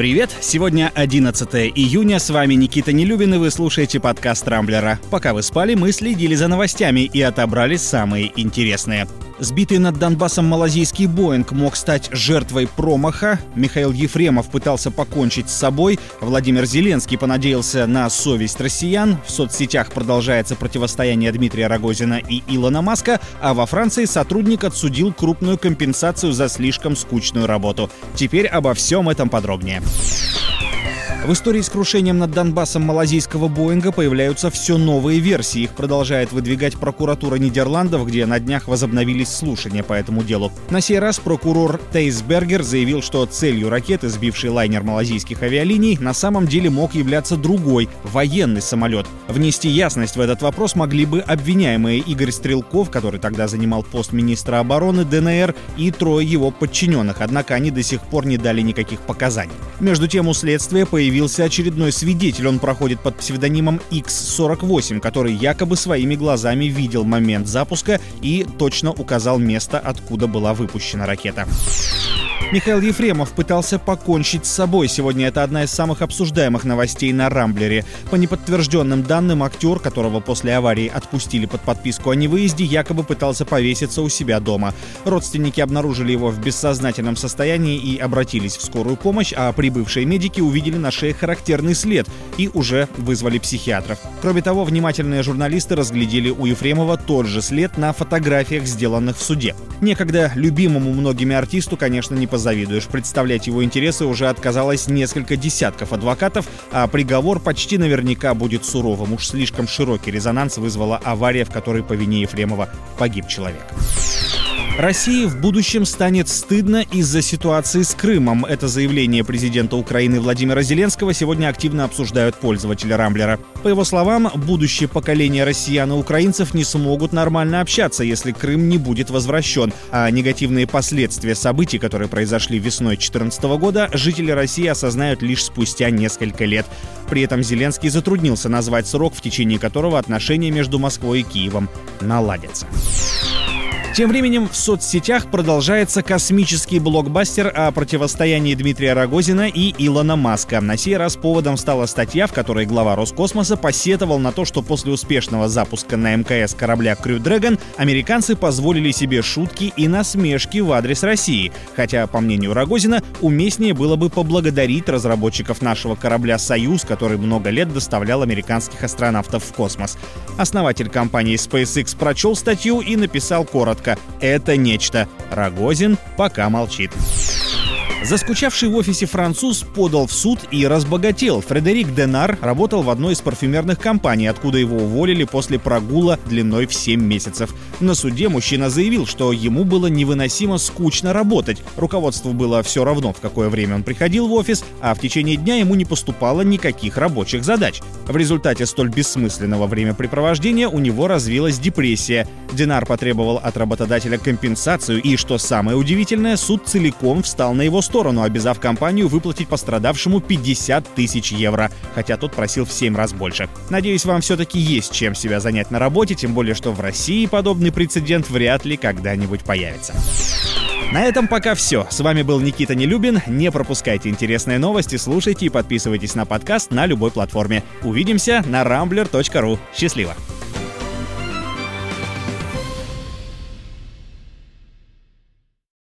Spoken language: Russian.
Привет! Сегодня 11 июня, с вами Никита Нелюбин, и вы слушаете подкаст «Рамблера». Пока вы спали, мы следили за новостями и отобрали самые интересные. Сбитый над Донбассом малазийский Боинг мог стать жертвой промаха. Михаил Ефремов пытался покончить с собой. Владимир Зеленский понадеялся на совесть россиян. В соцсетях продолжается противостояние Дмитрия Рогозина и Илона Маска. А во Франции сотрудник отсудил крупную компенсацию за слишком скучную работу. Теперь обо всем этом подробнее. В истории с крушением над Донбассом малазийского Боинга появляются все новые версии. Их продолжает выдвигать прокуратура Нидерландов, где на днях возобновились слушания по этому делу. На сей раз прокурор Тейсбергер заявил, что целью ракеты, сбившей лайнер малазийских авиалиний, на самом деле мог являться другой — военный самолет. Внести ясность в этот вопрос могли бы обвиняемые Игорь Стрелков, который тогда занимал пост министра обороны ДНР, и трое его подчиненных, однако они до сих пор не дали никаких показаний. Между тем у следствия появились появился очередной свидетель. Он проходит под псевдонимом X48, который якобы своими глазами видел момент запуска и точно указал место, откуда была выпущена ракета. Михаил Ефремов пытался покончить с собой. Сегодня это одна из самых обсуждаемых новостей на Рамблере. По неподтвержденным данным, актер, которого после аварии отпустили под подписку о невыезде, якобы пытался повеситься у себя дома. Родственники обнаружили его в бессознательном состоянии и обратились в скорую помощь, а прибывшие медики увидели на шее характерный след и уже вызвали психиатров. Кроме того, внимательные журналисты разглядели у Ефремова тот же след на фотографиях, сделанных в суде. Некогда любимому многими артисту, конечно, не позавидуешь. Представлять его интересы уже отказалось несколько десятков адвокатов, а приговор почти наверняка будет суровым. Уж слишком широкий резонанс вызвала авария, в которой по вине Ефремова погиб человек. России в будущем станет стыдно из-за ситуации с Крымом. Это заявление президента Украины Владимира Зеленского сегодня активно обсуждают пользователи Рамблера. По его словам, будущее поколение россиян и украинцев не смогут нормально общаться, если Крым не будет возвращен, а негативные последствия событий, которые произошли весной 2014 года, жители России осознают лишь спустя несколько лет. При этом Зеленский затруднился назвать срок, в течение которого отношения между Москвой и Киевом наладятся. Тем временем в соцсетях продолжается космический блокбастер о противостоянии Дмитрия Рогозина и Илона Маска. На сей раз поводом стала статья, в которой глава Роскосмоса посетовал на то, что после успешного запуска на МКС корабля Crew Dragon американцы позволили себе шутки и насмешки в адрес России. Хотя, по мнению Рогозина, уместнее было бы поблагодарить разработчиков нашего корабля «Союз», который много лет доставлял американских астронавтов в космос. Основатель компании SpaceX прочел статью и написал коротко «Это нечто». Рогозин пока молчит. Заскучавший в офисе француз подал в суд и разбогател. Фредерик Денар работал в одной из парфюмерных компаний, откуда его уволили после прогула длиной в 7 месяцев. На суде мужчина заявил, что ему было невыносимо скучно работать. Руководству было все равно, в какое время он приходил в офис, а в течение дня ему не поступало никаких рабочих задач. В результате столь бессмысленного времяпрепровождения у него развилась депрессия. Динар потребовал от работодателя компенсацию, и, что самое удивительное, суд целиком встал на его сторону, обязав компанию выплатить пострадавшему 50 тысяч евро, хотя тот просил в 7 раз больше. Надеюсь, вам все-таки есть чем себя занять на работе, тем более, что в России подобный прецедент вряд ли когда-нибудь появится. На этом пока все. С вами был Никита Нелюбин. Не пропускайте интересные новости, слушайте и подписывайтесь на подкаст на любой платформе. Увидимся на rambler.ru. Счастливо!